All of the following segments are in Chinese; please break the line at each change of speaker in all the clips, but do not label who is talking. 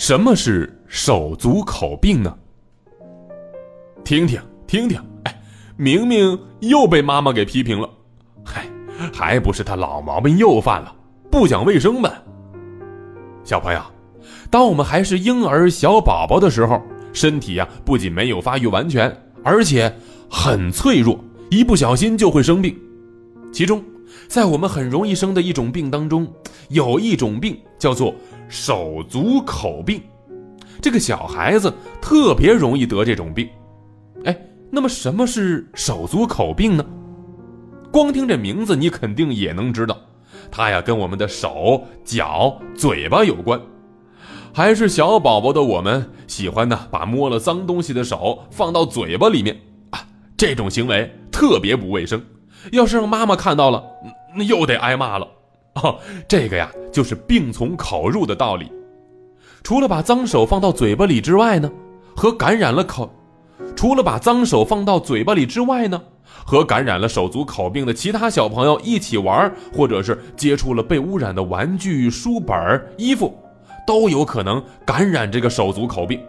什么是手足口病呢？听听听听，哎，明明又被妈妈给批评了，嗨，还不是他老毛病又犯了，不讲卫生呗。小朋友，当我们还是婴儿小宝宝的时候，身体呀不仅没有发育完全，而且很脆弱，一不小心就会生病。其中，在我们很容易生的一种病当中，有一种病叫做。手足口病，这个小孩子特别容易得这种病。哎，那么什么是手足口病呢？光听这名字，你肯定也能知道，它呀跟我们的手脚、嘴巴有关。还是小宝宝的我们，喜欢呢把摸了脏东西的手放到嘴巴里面啊，这种行为特别不卫生。要是让妈妈看到了，那又得挨骂了。哦，这个呀，就是病从口入的道理。除了把脏手放到嘴巴里之外呢，和感染了口，除了把脏手放到嘴巴里之外呢，和感染了手足口病的其他小朋友一起玩，或者是接触了被污染的玩具、书本、衣服，都有可能感染这个手足口病。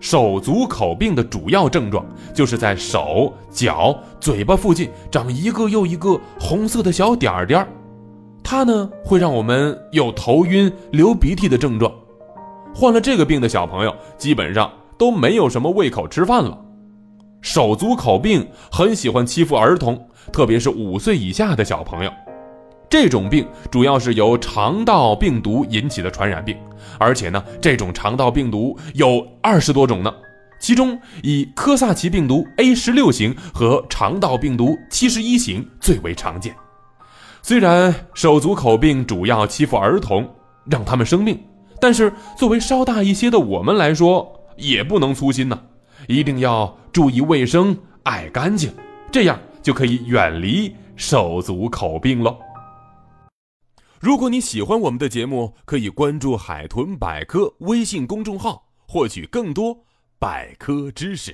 手足口病的主要症状就是在手脚、嘴巴附近长一个又一个红色的小点点儿。它呢会让我们有头晕、流鼻涕的症状，患了这个病的小朋友基本上都没有什么胃口吃饭了。手足口病很喜欢欺负儿童，特别是五岁以下的小朋友。这种病主要是由肠道病毒引起的传染病，而且呢，这种肠道病毒有二十多种呢，其中以科萨奇病毒 A 十六型和肠道病毒七十一型最为常见。虽然手足口病主要欺负儿童，让他们生病，但是作为稍大一些的我们来说，也不能粗心呐，一定要注意卫生、爱干净，这样就可以远离手足口病喽。如果你喜欢我们的节目，可以关注“海豚百科”微信公众号，获取更多百科知识。